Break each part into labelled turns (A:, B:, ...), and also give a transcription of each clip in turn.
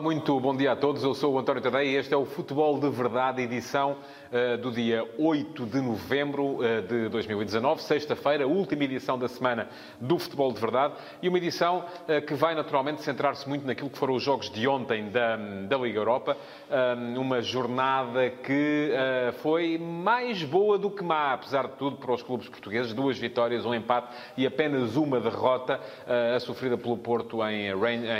A: Muito bom dia a todos. Eu sou o António Tadeia e este é o Futebol de Verdade, edição uh, do dia 8 de novembro uh, de 2019, sexta-feira, última edição da semana do Futebol de Verdade e uma edição uh, que vai naturalmente centrar-se muito naquilo que foram os jogos de ontem da, da Liga Europa. uma jornada que foi mais boa do que má, apesar de tudo, para os clubes portugueses. Duas vitórias, um empate e apenas uma derrota, a sofrida pelo Porto em,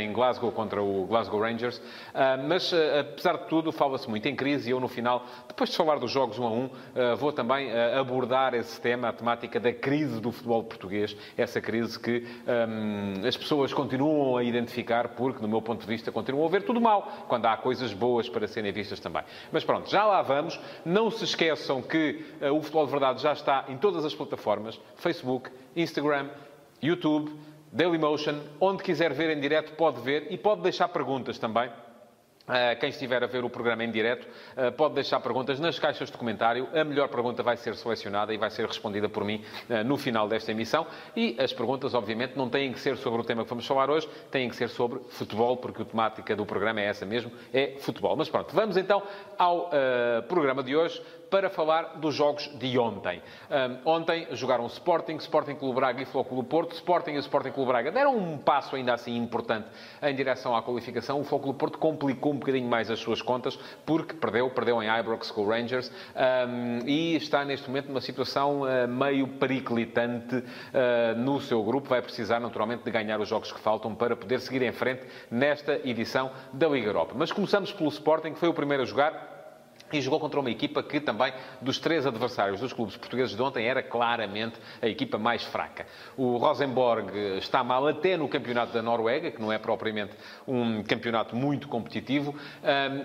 A: em Glasgow contra o Glasgow Rangers. Rangers. Uh, mas, uh, apesar de tudo, fala-se muito em crise e eu, no final, depois de falar dos jogos 1 a 1, uh, vou também abordar esse tema, a temática da crise do futebol português. Essa crise que um, as pessoas continuam a identificar porque, no meu ponto de vista, continuam a ver tudo mal, quando há coisas boas para serem vistas também. Mas pronto, já lá vamos. Não se esqueçam que o Futebol de Verdade já está em todas as plataformas, Facebook, Instagram, YouTube, Dailymotion, onde quiser ver em direto pode ver e pode deixar perguntas também. Uh, quem estiver a ver o programa em direto uh, pode deixar perguntas nas caixas de comentário. A melhor pergunta vai ser selecionada e vai ser respondida por mim uh, no final desta emissão. E as perguntas, obviamente, não têm que ser sobre o tema que vamos falar hoje, têm que ser sobre futebol, porque a temática do programa é essa mesmo, é futebol. Mas pronto, vamos então ao programa de hoje para falar dos jogos de ontem. Um, ontem jogaram Sporting, Sporting Clube Braga e Flóculo Porto. Sporting e Sporting Clube Braga deram um passo ainda assim importante em direção à qualificação. O Flóculo Porto complicou um bocadinho mais as suas contas porque perdeu, perdeu em Ibrox com Rangers um, e está neste momento numa situação uh, meio periclitante uh, no seu grupo. Vai precisar naturalmente de ganhar os jogos que faltam para poder seguir em frente nesta edição da Liga Europa. Mas começamos pelo Sporting, que foi o primeiro a jogar e jogou contra uma equipa que também, dos três adversários dos clubes portugueses de ontem, era claramente a equipa mais fraca. O Rosenborg está mal até no campeonato da Noruega, que não é propriamente um campeonato muito competitivo,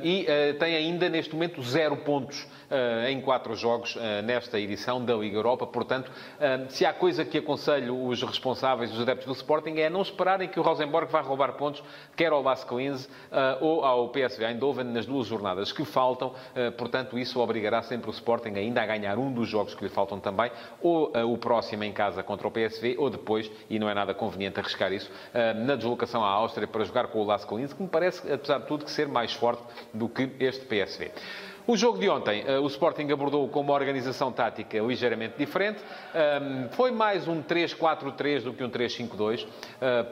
A: e eh, tem ainda neste momento zero pontos eh, em quatro jogos eh, nesta edição da Liga Europa. Portanto, se há coisa que aconselho os responsáveis, os adeptos do Sporting, é não esperarem que o Rosenborg vá roubar pontos, quer ao Klins ou ao PSV Eindhoven nas duas jornadas que faltam portanto, isso obrigará sempre o Sporting ainda a ganhar um dos jogos que lhe faltam também, ou uh, o próximo em casa contra o PSV, ou depois, e não é nada conveniente arriscar isso, uh, na deslocação à Áustria para jogar com o Las Collins, que me parece, apesar de tudo, que ser mais forte do que este PSV. O jogo de ontem, eh, o Sporting abordou com uma organização tática ligeiramente diferente. Foi mais um 3-4-3 do que um 3-5-2,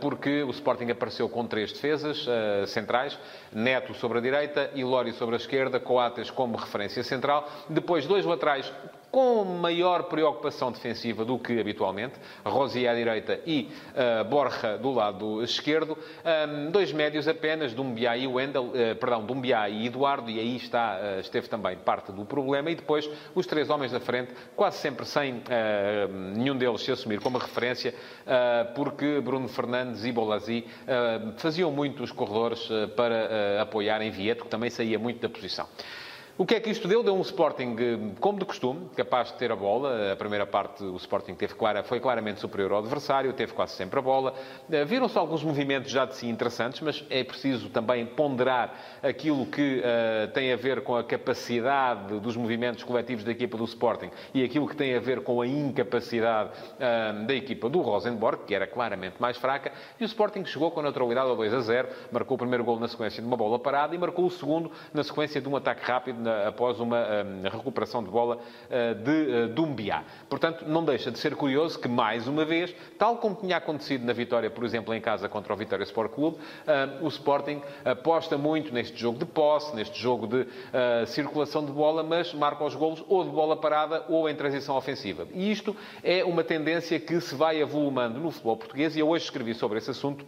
A: porque o Sporting apareceu com três defesas centrais, Neto sobre a direita, Ilório sobre a esquerda, Coates como referência central. Depois, dois laterais com maior preocupação defensiva do que habitualmente, Rosier à direita e uh, Borja do lado esquerdo, um, dois médios apenas, Dumbiá e Wendel, uh, perdão, Dumbiá e Eduardo, e aí está, uh, esteve também parte do problema, e depois os três homens da frente, quase sempre sem nenhum deles se assumir como referência, porque Bruno Fernandes e Bolazzi faziam muito os corredores para apoiarem Vieto, que também saía muito da posição. O que é que isto deu? Deu um Sporting, eh, como de costume, capaz de ter a bola. A primeira parte o Sporting teve foi claramente superior ao adversário, teve quase sempre a bola. Eh, viram-se alguns movimentos já de si interessantes, mas é preciso também ponderar aquilo que uh, tem a ver com a capacidade dos movimentos coletivos da equipa do Sporting e aquilo que tem a ver com a incapacidade uh, da equipa do Rosenborg, que era claramente mais fraca. E o Sporting chegou com naturalidade ao 2 a 0, marcou o primeiro gol na sequência de uma bola parada e marcou o segundo na sequência de um ataque rápido após uma recuperação de bola eh, de eh, Dumbiá. Portanto, não deixa de ser curioso que, mais uma vez, tal como tinha acontecido na vitória, por exemplo, em casa contra o Vitória Sport Clube, eh, o Sporting aposta muito neste jogo de posse, neste jogo de circulação de bola, mas marca os golos ou de bola parada ou em transição ofensiva. E isto é uma tendência que se vai avolumando no futebol português e eu hoje escrevi sobre esse assunto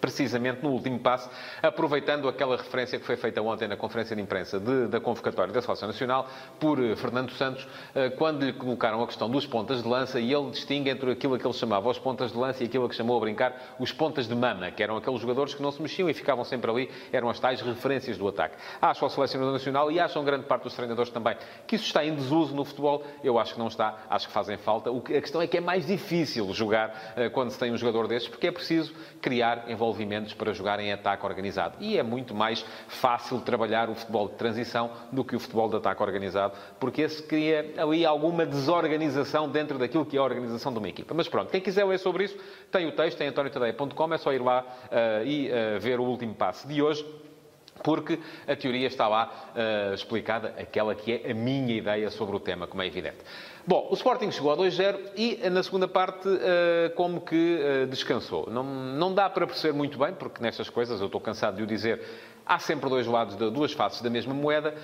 A: precisamente no último passo, aproveitando aquela referência que foi feita ontem na conferência de imprensa de, da convocatória da Seleção Nacional por eh, Fernando Santos, eh, quando lhe colocaram a questão dos pontas de lança e ele distingue entre aquilo que ele chamava os pontas de lança e aquilo que chamou a brincar os pontas de mama, que eram aqueles jogadores que não se mexiam e ficavam sempre ali, eram as tais referências do ataque. Acho ao Selecionador Nacional e acham grande parte dos treinadores também que isso está em desuso no futebol. Eu acho que não está, acho que fazem falta. a questão é que é mais difícil jogar eh, quando se tem um jogador destes, porque é preciso criar envolvimento desenvolvimentos para jogar em ataque organizado. E é muito mais fácil trabalhar o futebol de transição do que o futebol de ataque organizado, porque esse cria ali alguma desorganização dentro daquilo que é a organização de uma equipa. Mas pronto, quem quiser ler sobre isso, tem o texto em antoniotadeia.com, é só ir lá uh, e uh, ver o último passo de hoje porque a teoria está lá uh, explicada, aquela que é a minha ideia sobre o tema, como é evidente. Bom, o Sporting chegou a 2-0 e na segunda parte uh, como que uh, descansou. Não, não dá para perceber muito bem, porque nestas coisas, eu estou cansado de o dizer, há sempre dois lados, duas faces da mesma moeda.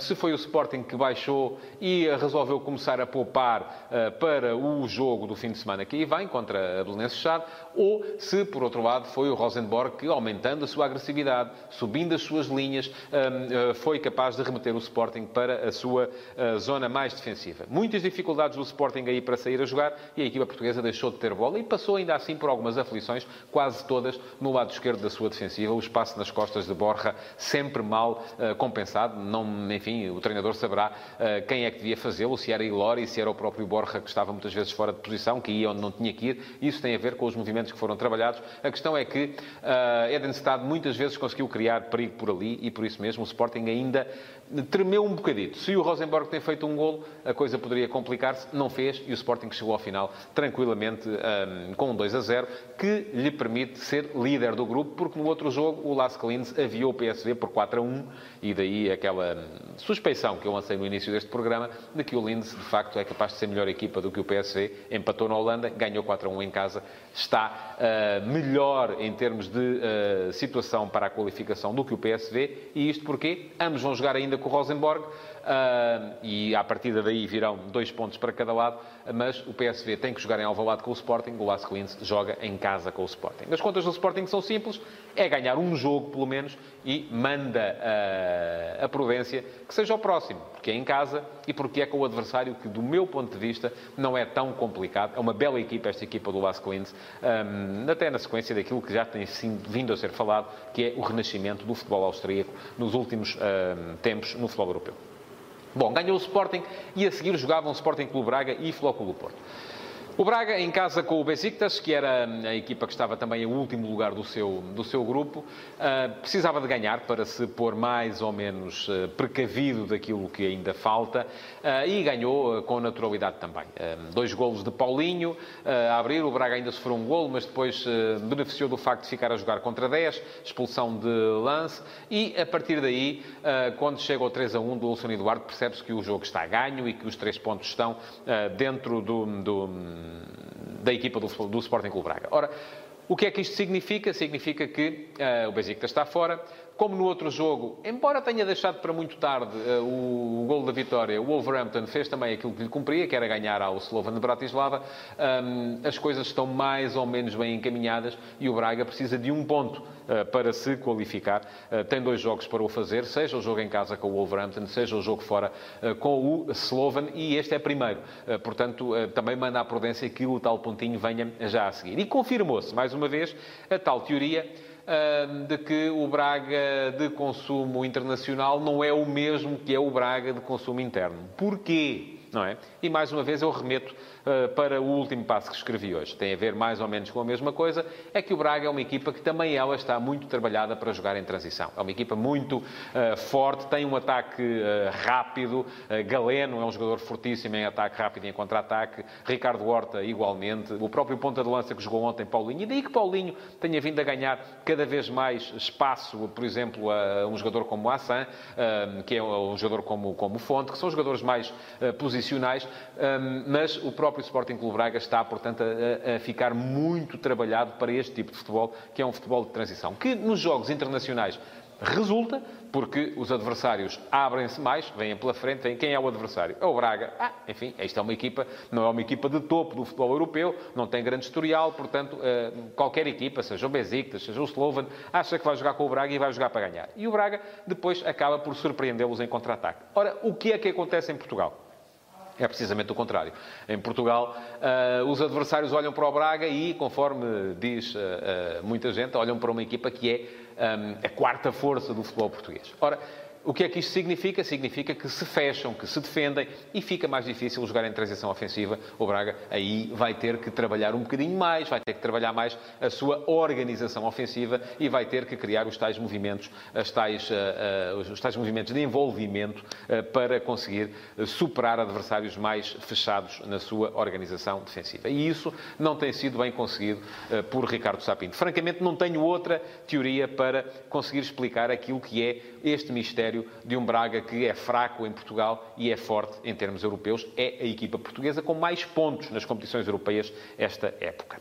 A: Se foi o Sporting que baixou e resolveu começar a poupar eh, para o jogo do fim de semana que aí vem, contra a Belenenses Chade, ou se, por outro lado, foi o Rosenborg que, aumentando a sua agressividade, subindo as suas linhas, eh, foi capaz de remeter o Sporting para a sua eh, zona mais defensiva. Muitas dificuldades do Sporting aí para sair a jogar e a equipa portuguesa deixou de ter bola e passou ainda assim por algumas aflições, quase todas no lado esquerdo da sua defensiva, o espaço nas costas de Borja sempre mal uh, compensado. Não, enfim, o treinador saberá uh, quem é que devia fazê-lo, se era Ilori, se era o próprio Borja, que estava muitas vezes fora de posição, que ia onde não tinha que ir. Isso tem a ver com os movimentos que foram trabalhados. A questão é que uh, Eden Stade muitas vezes conseguiu criar perigo por ali e por isso mesmo o Sporting ainda tremeu um bocadito. Se o Rosenborg tem feito um golo, a coisa poderia complicar-se. Não fez e o Sporting chegou ao final tranquilamente um, com um 2 a 0, que lhe permite ser líder do grupo, porque no outro jogo o Las Calines aviou PSV por 4 a 1 e daí aquela suspeição que eu lancei no início deste programa de que o Linz, de facto, é capaz de ser melhor equipa do que o PSV. Empatou na Holanda, ganhou 4 a 1 em casa, está uh, melhor em termos de uh, situação para a qualificação do que o PSV. E isto porque ambos vão jogar ainda com o Rosenborg. Uh, e à partida daí virão dois pontos para cada lado, mas o PSV tem que jogar em Alvalade com o Sporting, o Las Clins joga em casa com o Sporting. As contas do Sporting são simples, é ganhar um jogo pelo menos e manda uh, a prudência que seja o próximo, porque é em casa e porque é com o adversário que, do meu ponto de vista, não é tão complicado. É uma bela equipa esta equipa do Las Clins, um, até na sequência daquilo que já tem vindo a ser falado, que é o renascimento do futebol austríaco nos últimos um, tempos no futebol europeu. Bom, ganhou o Sporting e a seguir jogavam Sporting Clube Braga e Flóculo Porto. O Braga, em casa com o Besiktas, que era a equipa que estava também em último lugar do seu, do seu grupo, uh, precisava de ganhar para se pôr mais ou menos uh, precavido daquilo que ainda falta uh, e ganhou com naturalidade também. dois golos de Paulinho a abrir, o Braga ainda sofreu um golo, mas depois beneficiou do facto de ficar a jogar contra 10, expulsão de lance e a partir daí, quando chega ao 3 a 1 do Wilson Eduardo, percebe-se que o jogo está ganho e que os três pontos estão dentro do, do da equipa do, do Sporting Clube Braga. Ora, o que é que isto significa? Significa que uh, o Besiktas está fora, como no outro jogo, embora tenha deixado para muito tarde uh, o, o gol da vitória, o Wolverhampton fez também aquilo que lhe cumpria, que era ganhar ao Slovan de Bratislava. Um, as coisas estão mais ou menos bem encaminhadas e o Braga precisa de um ponto uh, para se qualificar. Uh, tem dois jogos para o fazer, seja o jogo em casa com o Wolverhampton, seja o jogo fora com o Slovan, e este é primeiro. portanto, também manda a prudência que o tal pontinho venha já a seguir. E confirmou-se, mais uma vez, a tal teoria de que o Braga de consumo internacional não é o mesmo que é o Braga de consumo interno. Porquê? Não é? E mais uma vez eu remeto para o último passo que escrevi hoje. Tem a ver mais ou menos com a mesma coisa. É que o Braga é uma equipa que também ela está muito trabalhada para jogar em transição. É uma equipa muito uh, forte, tem um ataque uh, rápido. Galeno é um jogador fortíssimo em ataque rápido e em contra-ataque. Ricardo Horta, igualmente. O próprio ponta de lança que jogou ontem, Paulinho. E daí que Paulinho tenha vindo a ganhar cada vez mais espaço, por exemplo, a um jogador como Assan, que é um jogador como, como Fonte, que são jogadores mais posicionais, mas o próprio Sporting Clube Braga está, portanto, a, a, ficar muito trabalhado para este tipo de futebol, que é um futebol de transição, que nos jogos internacionais resulta, porque os adversários abrem-se mais, vêm pela frente, vêm. quem é o adversário? É o Braga. Ah, enfim, esta é uma equipa, não é uma equipa de topo do futebol europeu, não tem grande historial, portanto, eh, qualquer equipa, seja o Besiktas, seja o Slovan, acha que vai jogar com o Braga e vai jogar para ganhar. E o Braga depois acaba por surpreendê-los em contra-ataque. Ora, o que é que acontece em Portugal? É precisamente o contrário. Em Portugal, uh, os adversários olham para o Braga e, conforme diz uh, uh, muita gente, olham para uma equipa que é um, a quarta força do futebol português. Ora, o que é que isto significa? Significa que se fecham, que se defendem e fica mais difícil jogar em transição ofensiva. O Braga aí vai ter que trabalhar um bocadinho mais, vai ter que trabalhar mais a sua organização ofensiva e vai ter que criar os tais movimentos, as tais, uh, uh, os tais movimentos de envolvimento uh, para conseguir superar adversários mais fechados na sua organização defensiva. E isso não tem sido bem conseguido por Ricardo Sapinto. Francamente, não tenho outra teoria para conseguir explicar aquilo que é este mistério de um Braga que é fraco em Portugal e é forte em termos europeus. É a equipa portuguesa com mais pontos nas competições europeias esta época.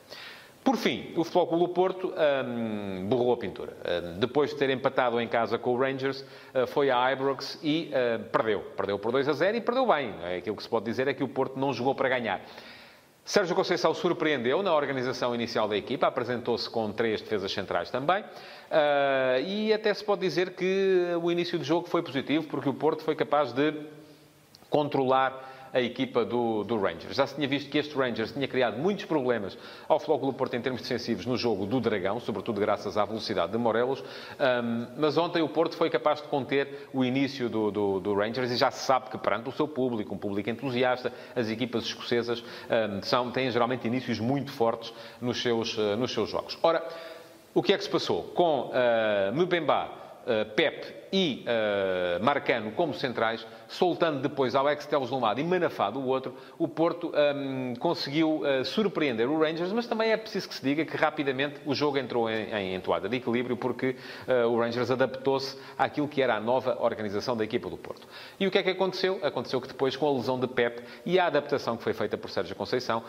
A: Por fim, o Futebol Clube do Porto hum, borrou a pintura. Hum, depois de ter empatado em casa com o Rangers, uh, foi à Ibrox e uh, perdeu. Perdeu por 2 a 0 e perdeu bem. É aquilo que se pode dizer é que o Porto não jogou para ganhar. Sérgio Conceição surpreendeu na organização inicial da equipa, apresentou-se com três defesas centrais também, uh, e até se pode dizer que o início do jogo foi positivo, porque o Porto foi capaz de controlar a equipa do, do, Rangers. Já se tinha visto que este Rangers tinha criado muitos problemas ao Flóculo Porto em termos defensivos no jogo do Dragão, sobretudo graças à velocidade de Morelos, um, mas ontem o Porto foi capaz de conter o início do, do, do, Rangers e já se sabe que perante o seu público, um público entusiasta, as equipas escocesas um, são, têm geralmente inícios muito fortes nos seus, uh, nos seus jogos. Ora, o que é que se passou? Com uh, Mbemba, Pep e uh, Marcano como centrais, soltando depois Alex Teles de um lado e Manafá do outro, o Porto um, conseguiu uh, surpreender o Rangers, mas também é preciso que se diga que rapidamente o jogo entrou em, em entoada de equilíbrio porque uh, o Rangers adaptou-se àquilo que era a nova organização da equipa do Porto. E o que é que aconteceu? Aconteceu que depois, com a lesão de Pep e a adaptação que foi feita por Sérgio Conceição,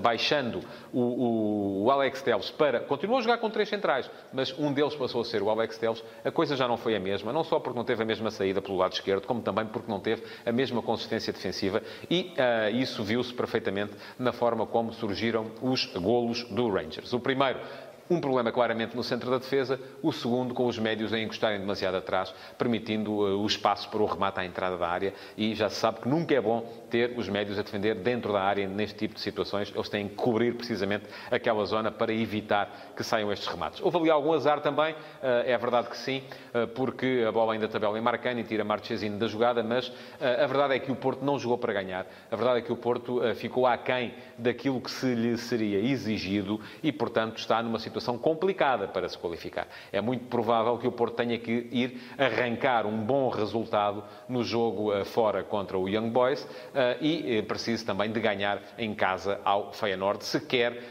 A: baixando o, o, o Alex Teles para... Continuou a jogar com três centrais, mas um deles passou a ser o Alex Teles, a coisa já não foi a mesma, não só porque não teve a mesma saída pelo lado esquerdo, como também porque não teve a mesma consistência defensiva e uh, isso viu-se perfeitamente na forma como surgiram os golos do Rangers. O primeiro um problema claramente no centro da defesa, o segundo com os médios a encostarem demasiado atrás, permitindo uh, o espaço para o remate à entrada da área. E já se sabe que nunca é bom ter os médios a defender dentro da área neste tipo de situações. Eles têm que cobrir precisamente aquela zona para evitar que saiam estes remates. Houve ali algum azar também, uh, é verdade que sim, uh, porque a bola ainda tabela em Marcano e tira Marchesino da jogada, mas a verdade é que o Porto não jogou para ganhar. A verdade é que o Porto ficou aquém daquilo que se lhe seria exigido e, portanto, está numa situação complicada para se qualificar. É muito provável que o Porto tenha que ir arrancar um bom resultado no jogo fora contra o Young Boys e uh, precisa também de ganhar em casa ao Feyenoord se quer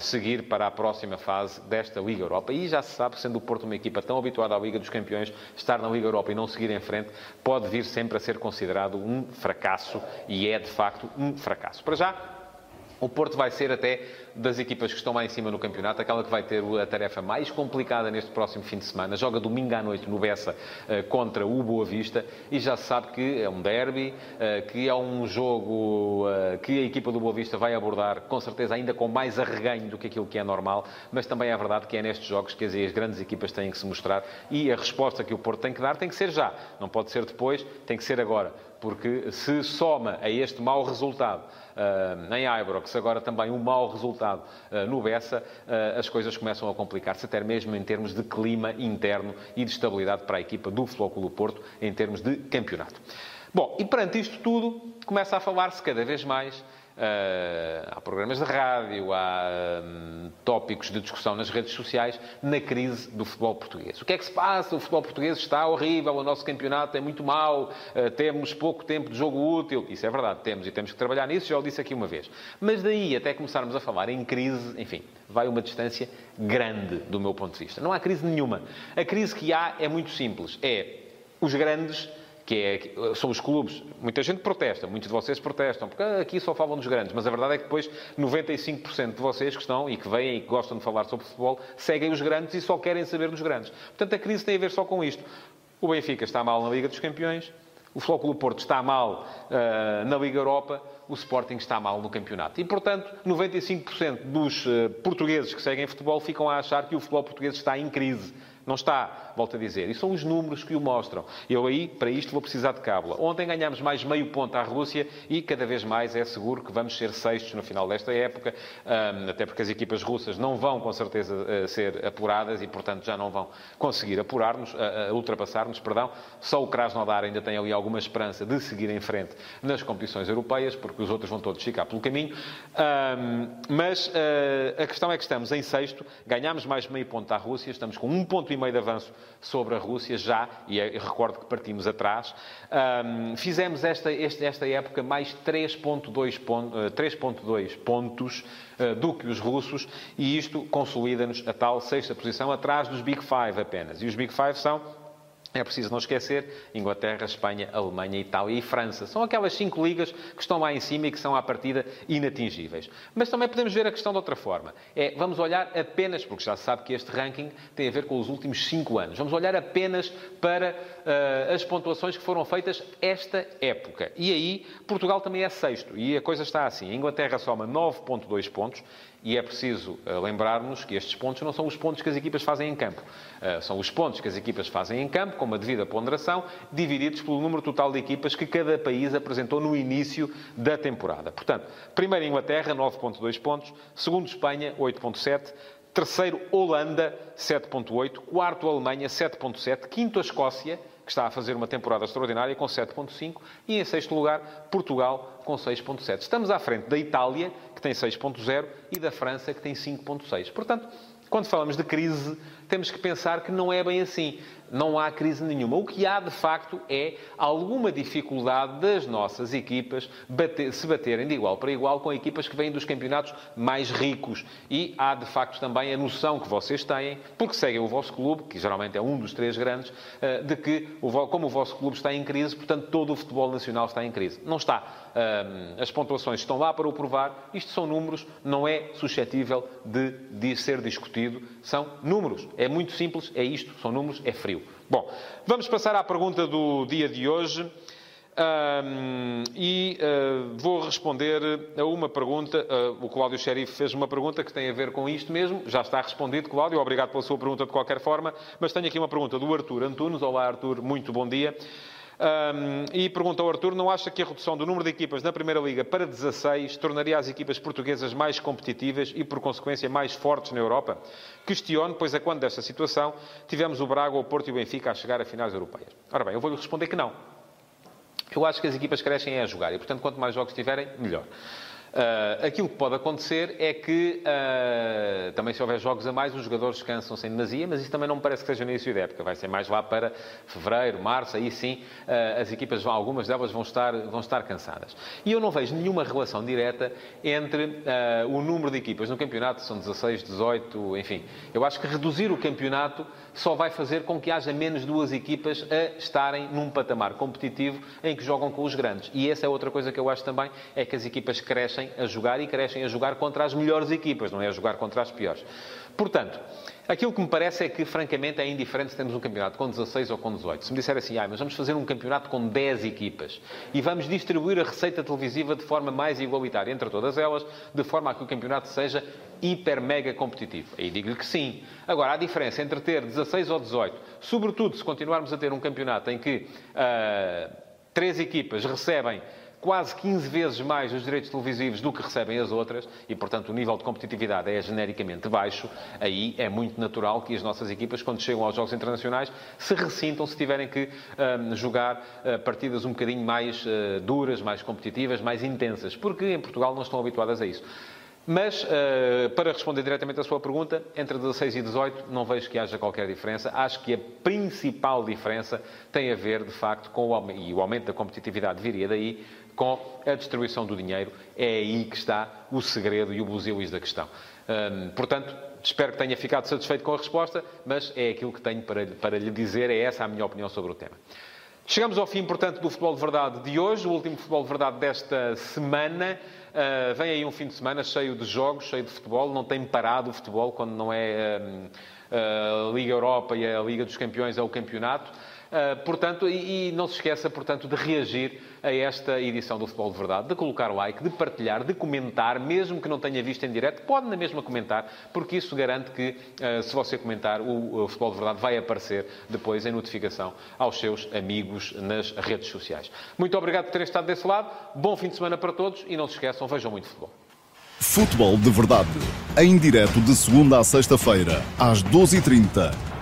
A: seguir para a próxima fase desta Liga Europa. E já se sabe, sendo o Porto uma equipa tão habituada à Liga dos Campeões, estar na Liga Europa e não seguir em frente pode vir sempre a ser considerado um fracasso e é de facto um fracasso. Para já, o Porto vai ser até das equipas que estão lá em cima no campeonato, aquela que vai ter a tarefa mais complicada neste próximo fim de semana. Joga domingo à noite no Bessa eh, contra o Boa Vista e já se sabe que é um derby, eh, que é um jogo eh, que a equipa do Boa Vista vai abordar com certeza ainda com mais arreganho do que aquilo que é normal, mas também é verdade que é nestes jogos que as grandes equipas têm que se mostrar e a resposta que o Porto tem que dar tem que ser já, não pode ser depois, tem que ser agora porque se soma a este mau resultado uh, em Ibrox, agora também um mau resultado uh, no Bessa, uh, as coisas começam a complicar-se, até mesmo em termos de clima interno e de estabilidade para a equipa do Flóculo Porto, em termos de campeonato. Bom, e perante isto tudo, começa a falar-se cada vez mais Uh, há programas de rádio, há um, tópicos de discussão nas redes sociais na crise do futebol português. O que é que se passa? O futebol português está horrível, o nosso campeonato é muito mau, uh, temos pouco tempo de jogo útil. Isso é verdade, temos e temos que trabalhar nisso, já o disse aqui uma vez. Mas daí até começarmos a falar em crise, enfim, vai uma distância grande do meu ponto de vista. Não há crise nenhuma. A crise que há é muito simples. É os grandes que é, são os clubes. Muita gente protesta, muitos de vocês protestam, porque aqui só falam dos grandes, mas a verdade é que depois 95% de vocês que estão e que vêm e que gostam de falar sobre futebol seguem os grandes e só querem saber dos grandes. Portanto, a crise tem a ver só com isto. O Benfica está mal na Liga dos Campeões, o Flóculo Porto está mal uh, na Liga Europa, o Sporting está mal no campeonato. E, portanto, 95% dos uh, portugueses que seguem futebol ficam a achar que o futebol português está em crise. Não está, volto a dizer. E são os números que o mostram. Eu aí, para isto, vou precisar de cábula. Ontem ganhámos mais meio ponto à Rússia e cada vez mais é seguro que vamos ser sextos no final desta época, até porque as equipas russas não vão, com certeza, eh, ser apuradas e, portanto, já não vão conseguir apurar-nos, ultrapassar-nos, perdão. Só o Krasnodar ainda tem ali alguma esperança de seguir em frente nas competições europeias, porque os outros vão todos ficar pelo caminho. Mas eh, a questão é que estamos em sexto, ganhámos mais meio ponto à Rússia, estamos com um ponto e meio de avanço sobre a Rússia já, e é, recordo que partimos atrás. Um, fizemos esta, esta época mais 3.2 ponto, uh, pontos uh, do que os russos, e isto consolida-nos a tal sexta posição, atrás dos Big Five apenas. E os Big Five são é preciso não esquecer Inglaterra, Espanha, Alemanha, Itália e França. São aquelas cinco ligas que estão lá em cima e que são, à partida, inatingíveis. Mas também podemos ver a questão de outra forma. É, vamos olhar apenas, porque já se sabe que este ranking tem a ver com os últimos cinco anos. Vamos olhar apenas para uh, as pontuações que foram feitas esta época. E aí, Portugal também é sexto. E a coisa está assim. A Inglaterra soma 9.2 pontos. E é preciso uh, lembrarmos que estes pontos não são os pontos que as equipas fazem em campo. Uh, são os pontos que as equipas fazem em campo, com uma devida ponderação, divididos pelo número total de equipas que cada país apresentou no início da temporada. Portanto, primeiro Inglaterra, 9,2 pontos. Segundo Espanha, 8,7. Terceiro, Holanda, 7,8. Quarto, Alemanha, 7,7. Quinto, a Escócia, que está a fazer uma temporada extraordinária, com 7,5. E em sexto lugar, Portugal, com 6,7. Estamos à frente da Itália, que tem 6,0, e da França, que tem 5,6. Portanto, quando falamos de crise, temos que pensar que não é bem assim não há crise nenhuma. O que há, de facto, é alguma dificuldade das nossas equipas bater, se baterem de igual para igual com equipas que vêm dos campeonatos mais ricos. E há, de facto, também a noção que vocês têm, porque seguem o vosso clube, que geralmente é um dos três grandes, eh, de que, como o vosso clube está em crise, portanto, todo o futebol nacional está em crise. Não está. As pontuações estão lá para o provar. Isto são números, não é suscetível de ser discutido. São números. É muito simples, é isto, são números, é frio. Bom, vamos passar à pergunta do dia de hoje. Um, e uh, vou responder a uma pergunta. Uh, o Cláudio Xerife fez uma pergunta que tem a ver com isto mesmo. Já está respondido, Cláudio. Obrigado pela sua pergunta de qualquer forma. Mas tenho aqui uma pergunta do Artur Antunes. Olá, Artur. Muito bom dia. Um, e pergunta ao Artur, não acha que a redução do número de equipas na Primeira Liga para 16 tornaria as equipas portuguesas mais competitivas e, por consequência, mais fortes na Europa? Questiono, pois a quando desta situação tivemos o Braga, o Porto e o Benfica a chegar a finais europeias. Ora bem, eu vou-lhe responder que não. Eu acho que as equipas crescem a jogar e, portanto, quanto mais jogos tiverem, melhor. Uh, aquilo que pode acontecer é que, uh, também se houver jogos a mais, os jogadores cansam-se em demasia, mas isso também não me parece que seja no início da época. Vai ser mais lá para fevereiro, março, aí sim, uh, as equipas, vão, algumas delas vão estar, vão estar cansadas. E eu não vejo nenhuma relação direta entre o número de equipas no campeonato, são 16, 18, enfim. Eu acho que reduzir o campeonato só vai fazer com que haja menos duas equipas a estarem num patamar competitivo em que jogam com os grandes. E essa é outra coisa que eu acho também, é que as equipas crescem a jogar e crescem a jogar contra as melhores equipas, não é a jogar contra as piores. Portanto, aquilo que me parece é que, francamente, é indiferente se temos um campeonato com 16 ou com 18. Se me disser assim, ah, mas vamos fazer um campeonato com 10 equipas e vamos distribuir a receita televisiva de forma mais igualitária entre todas elas, de forma a que o campeonato seja hiper mega competitivo. Aí digo-lhe que sim. Agora, a diferença entre ter 16 ou 18, sobretudo se continuarmos a ter um campeonato em que uh, três equipas recebem quase 15 vezes mais os direitos televisivos do que recebem as outras e, portanto, o nível de competitividade é genericamente baixo, aí é muito natural que as nossas equipas, quando chegam aos Jogos Internacionais, se ressintam se tiverem que um, jogar uh, partidas um bocadinho mais uh, duras, mais competitivas, mais intensas, porque em Portugal não estão habituadas a isso. Mas, uh, para responder diretamente à sua pergunta, entre 16 e 18 não vejo que haja qualquer diferença. Acho que a principal diferença tem a ver, de facto, com o e o aumento da competitividade viria daí, com a distribuição do dinheiro. É aí que está o segredo e o buzilis da questão. Um, portanto, espero que tenha ficado satisfeito com a resposta, mas é aquilo que tenho para, para lhe dizer, é essa a minha opinião sobre o tema. Chegamos ao fim, portanto, do Futebol de Verdade de hoje, o último Futebol de Verdade desta semana. Uh, vem aí um fim de semana cheio de jogos, cheio de futebol. Não tem parado o futebol quando não é uh, a Liga Europa e a Liga dos Campeões, é o campeonato. Uh, portanto, e, e, não se esqueça, portanto, de reagir a esta edição do Futebol de Verdade, de colocar like, de partilhar, de comentar, mesmo que não tenha visto em direto, pode na mesma comentar, porque isso garante que, uh, se você comentar, o, o, Futebol de Verdade vai aparecer depois em notificação aos seus amigos nas redes sociais. Muito obrigado por terem estado desse lado, bom fim de semana para todos e não se esqueçam, vejam muito futebol.
B: Futebol de Verdade, em direto de segunda a sexta-feira, às 12h30